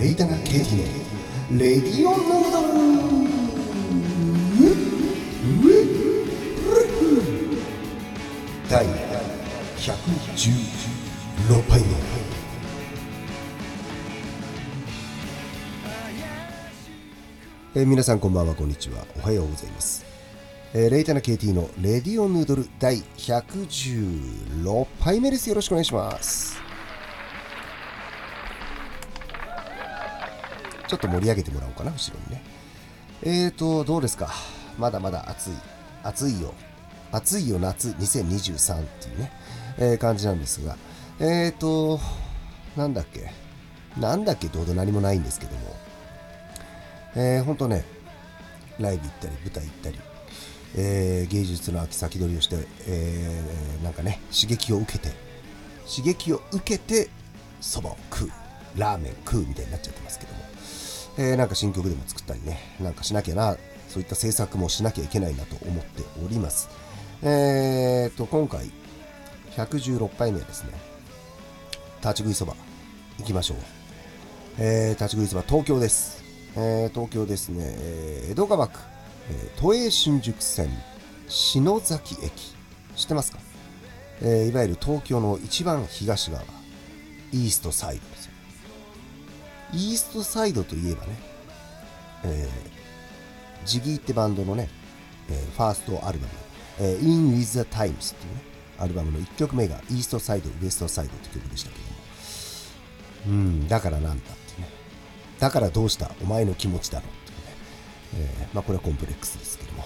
レイタナ・ケイティのレディオンヌードル第116杯目えー皆さんこんばんは。こんにちは。おはようございます、えーレイタナ KT のレディオヌードル。第116杯目です。よろしくお願いします。ちょっと盛り上げてもらおうかな後ろにね。えーとどうですか？まだまだ暑い暑いよ。暑いよ夏2023っていうね、えー感じなんですが。えーとなんだっけ？なんだっけ？どうで何もないんですけども。えー、ほんとね、ライブ行ったり、舞台行ったり、えー芸術の秋先取りをして、えーなんかね、刺激を受けて、刺激を受けて、そばを食う、ラーメン食うみたいになっちゃってますけども、えーなんか新曲でも作ったりね、なんかしなきゃな、そういった制作もしなきゃいけないなと思っております。えーと、今回、116杯目ですね、立ち食いそば、行きましょう。えー立ち食いそば東京です、えー東京ですね、えー江戸川区、えー都営新宿線篠崎駅。知ってますか、えーいわゆる東京の一番東側イーストサイドですよ。イーストサイドといえばね、えージギーってバンドのね、えーファーストアルバム、えー In With the Times っていうねアルバムの1曲目がイーストサイドウエストサイドって曲でしたけどもうん、だからなんだってね。だからどうしたお前の気持ちだろうっていうね。えーまあこれはコンプレックスですけども。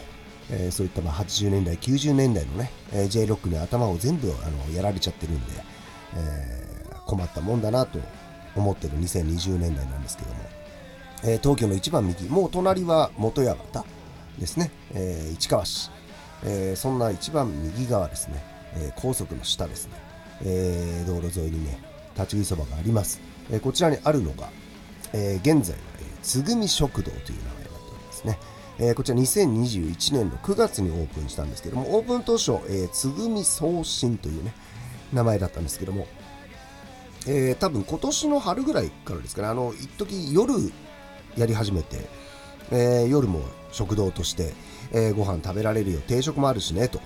えーそういったまあ80年代、90年代のね、えー J ロックに頭を全部あのやられちゃってるんで、えー困ったもんだなと思ってる2020年代なんですけども、えー東京の一番右、もう隣は元八幡ですね、えー市川市、えーそんな一番右側ですね、えー高速の下ですね、えー道路沿いにね、立ち食いそばがあります。えーこちらにあるのが、えー現在は、えつぐみ食堂という名前になっておりますね。えーこちら2021年の9月にオープンしたんですけども、オープン当初、えーつぐみ送信というね、名前だったんですけども、えー多分今年の春ぐらいからですかね、あの、一時夜やり始めて、えー夜も食堂として、えーご飯食べられるよ、定食もあるしね、と。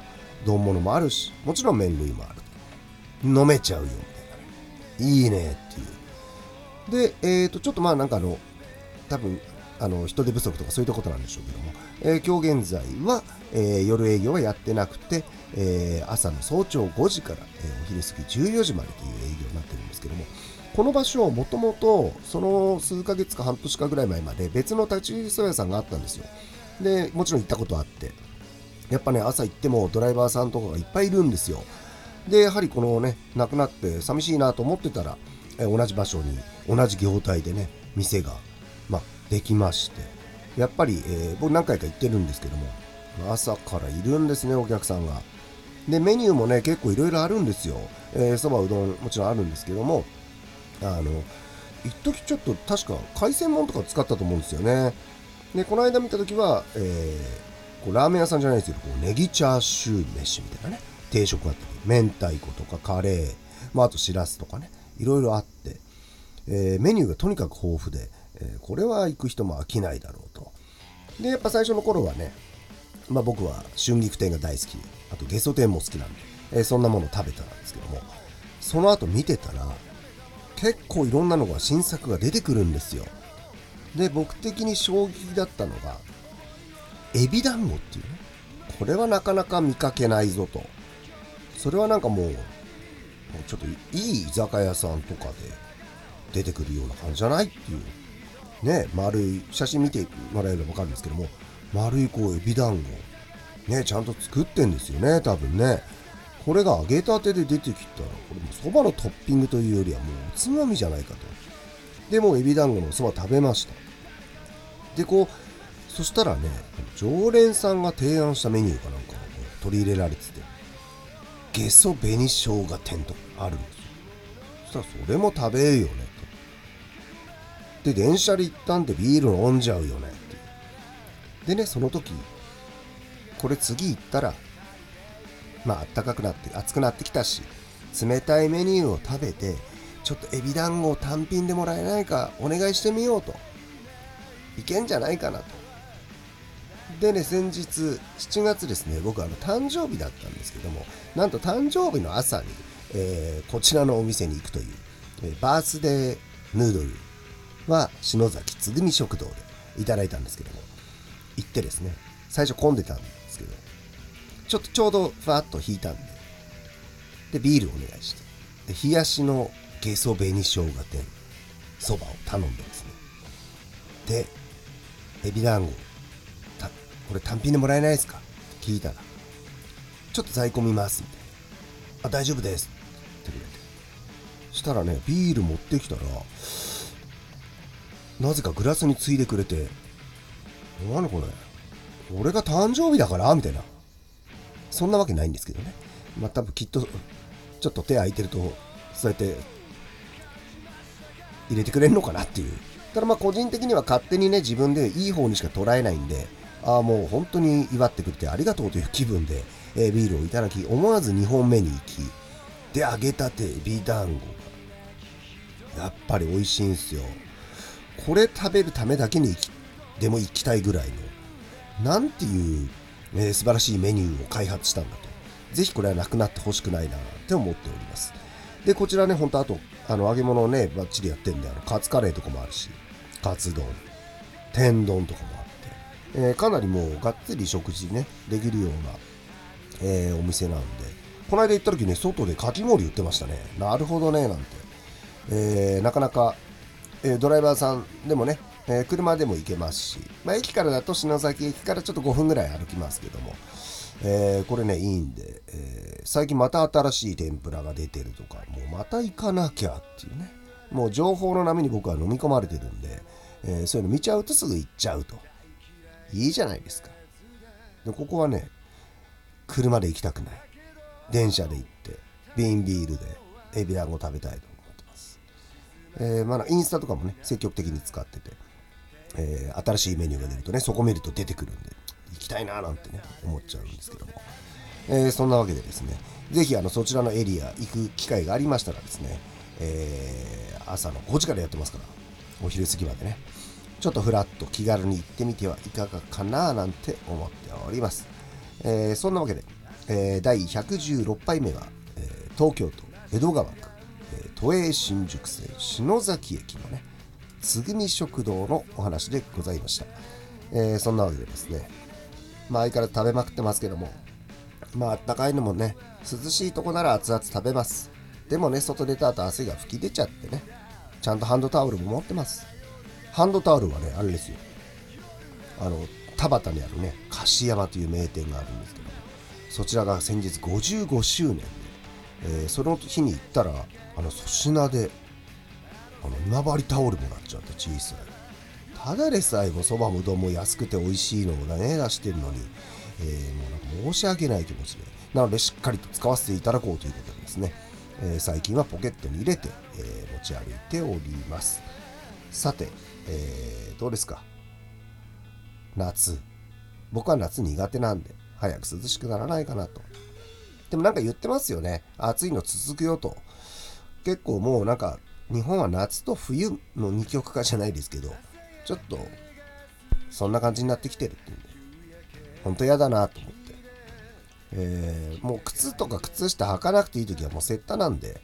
丼物もあるし、もちろん麺類もある。飲めちゃうよ、みたいなね。いいね、っていう。で、えっ、と、ちょっとまあなんかあの、多分、あの、人手不足とかそういったことなんでしょうけども、えー今日現在は、えー夜営業はやってなくて、えー朝の早朝5時から、えお昼過ぎ14時までというけども、この場所、もともと、その数ヶ月か半年かぐらい前まで別の立ち食いそば屋さんがあったんですよ。で、もちろん行ったことあって、やっぱね、朝行ってもドライバーさんとかがいっぱいいるんですよ。で、やはりこのね、亡くなって寂しいなと思ってたら、え同じ場所に、同じ業態でね、店が、まあ、できまして、やっぱり、えー僕何回か行ってるんですけども、朝からいるんですね、お客さんが。で、メニューもね、結構いろいろあるんですよ。えーそば、うどん、もちろんあるんですけども、あの、一時ちょっと確か海鮮もんとか使ったと思うんですよね。で、この間見た時は、えーこうラーメン屋さんじゃないですけど、こうネギチャーシュー飯みたいなね、定食あったり、明太子とかカレー、まあ、あとしらすとかね、いろいろあって、えーメニューがとにかく豊富で、えーこれは行く人も飽きないだろうと。で、やっぱ最初の頃はね、まあ僕は春菊店が大好き、あとゲソ天も好きなんで、えーそんなもの食べたんですけども、その後見てたら、結構いろんなのが新作が出てくるんですよ。で、僕的に衝撃だったのが、エビ団子っていうね。これはなかなか見かけないぞと。それはなんかもう、もうちょっといい居酒屋さんとかで出てくるような感じじゃないっていう。ね、丸い、写真見てもらえればわかるんですけども、丸いこうエビ団子。ね、ちゃんと作ってんですよね、多分ね。これが揚げたてで出てきたら、これもそばのトッピングというよりはもうおつまみじゃないかと。で、もエビ団子のそば食べました。で、こう、そしたらね、常連さんが提案したメニューかなんかがこう取り入れられてて、ゲソ紅生姜天とかあるんですよ。そしたらそれも食べえよねと。で、電車で行ったんでビール飲んじゃうよね。でね、その時、これ次行ったら、まあ、暖かくなって、暑くなってきたし、冷たいメニューを食べて、ちょっとエビ団子を単品でもらえないかお願いしてみようと。いけんじゃないかなと。でね先日7月ですね僕あの誕生日だったんですけどもなんと誕生日の朝に、えー、こちらのお店に行くという、えー、バースデーヌードルは篠崎つぐみ食堂でいただいたんですけども行ってですね最初混んでたんですけどちょっとちょうどふわっと引いたんででビールお願いしてで冷やしのゲソ紅生姜店そばを頼んでですね。でエビ団子これ単品でもらえないですか？って聞いたら。ちょっと在庫見ますみたいな。あ大丈夫です。ってくれて。したらねビール持ってきたらなぜかグラスについでくれて何これ？俺が誕生日だから？みたいな。そんなわけないんですけどね。まあ多分きっとちょっと手空いてるとそうやって入れてくれるのかなっていう。ただまあ個人的には勝手にね自分でいい方にしか捉えないんで、ああもう本当に祝ってくれてありがとうという気分で、えー、ビールをいただき、思わず2本目に行き、で、揚げたてエビ団子が、やっぱり美味しいんすよ。これ食べるためだけに行き、でも行きたいぐらいの、なんていう、えー、素晴らしいメニューを開発したんだと。ぜひこれはなくなってほしくないなって思っております。で、こちらね、ほんとあと、あの、揚げ物をね、バッチリやってんで、あの、カツカレーとかもあるし、カツ丼、天丼とかもあって、えー、かなりもうがっつり食事ね、できるような、えー、お店なんで、この間行った時ね、外でかき氷売ってましたね。なるほどね、なんて。えー、なかなか、え、ドライバーさんでもね、えー、車でも行けますし、まあ、駅からだと篠崎駅からちょっと5分ぐらい歩きますけども、えー、これね、いいんで、えー、最近また新しい天ぷらが出てるとか、もうまた行かなきゃっていうね。もう情報の波に僕は飲み込まれてるんで、えー、そういうの見ちゃうとすぐ行っちゃうと。いいじゃないですか。で、ここはね、車で行きたくない。電車で行って、瓶ビールでエビ団子食べたいと思ってます。えー、まあ、インスタとかもね、積極的に使ってて、えー、新しいメニューが出るとね、そこ見ると出てくるんで、行きたいななんてね思っちゃうんですけども、えー、そんなわけでですね是非あのそちらのエリア行く機会がありましたらですね、えー、朝の5時からやってますからお昼過ぎまでねちょっとふらっと気軽に行ってみてはいかがかななんて思っております、え、そんなわけで、え、第116杯目は、え、東京都江戸川区、え都営新宿線篠崎駅のねつぐみ食堂のお話でございました、えそんなわけでですねまあ相変わら食べまくってますけども、まああったかいのもね、涼しいとこなら熱々食べます。でもね、外出た後汗が噴き出ちゃってね、ちゃんとハンドタオルも持ってます。ハンドタオルはね、あれですよ。あの、田端にあるね、樫山という名店があるんですけども、そちらが先日55周年で、えー、その日に行ったら、あの粗品で、あの今治タオルもらっちゃって小さい。ただでさえもそばもうどんも安くて美味しいのをね出してるのに、えー、もうなんか申し訳ない気持ちで。なのでしっかりと使わせていただこうということでですね、えー、最近はポケットに入れて、えー、持ち歩いております。さて、えー、どうですか？夏。僕は夏苦手なんで早く涼しくならないかなと。でもなんか言ってますよね。暑いの続くよと。結構もうなんか日本は夏と冬の二極化じゃないですけどちょっとそんな感じになってきてるっていうんで本当嫌だなと思って、えー、もう靴とか靴下履かなくていい時はもうセッタなんで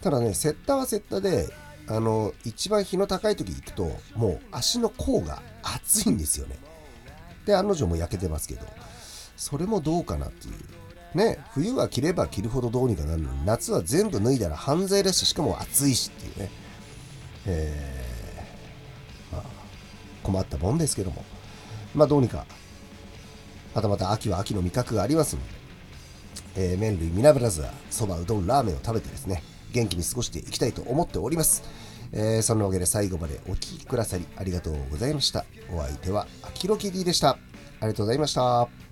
ただねセッタはセッタであの一番日の高い時行くともう足の甲が熱いんですよね。で案の定も焼けてますけどそれもどうかなっていう。ね冬は着れば着るほどどうにかなるのに夏は全部脱いだら犯罪だししかも暑いしっていうねえー困ったもんですけども、まあどうにか、またまた秋は秋の味覚がありますので、えー、麺類ミナブラザー、そば、うどん、ラーメンを食べてですね、元気に過ごしていきたいと思っております。えー、そんなわけで最後までお聴きくださりありがとうございました。お相手は、アキロキディでした。ありがとうございました。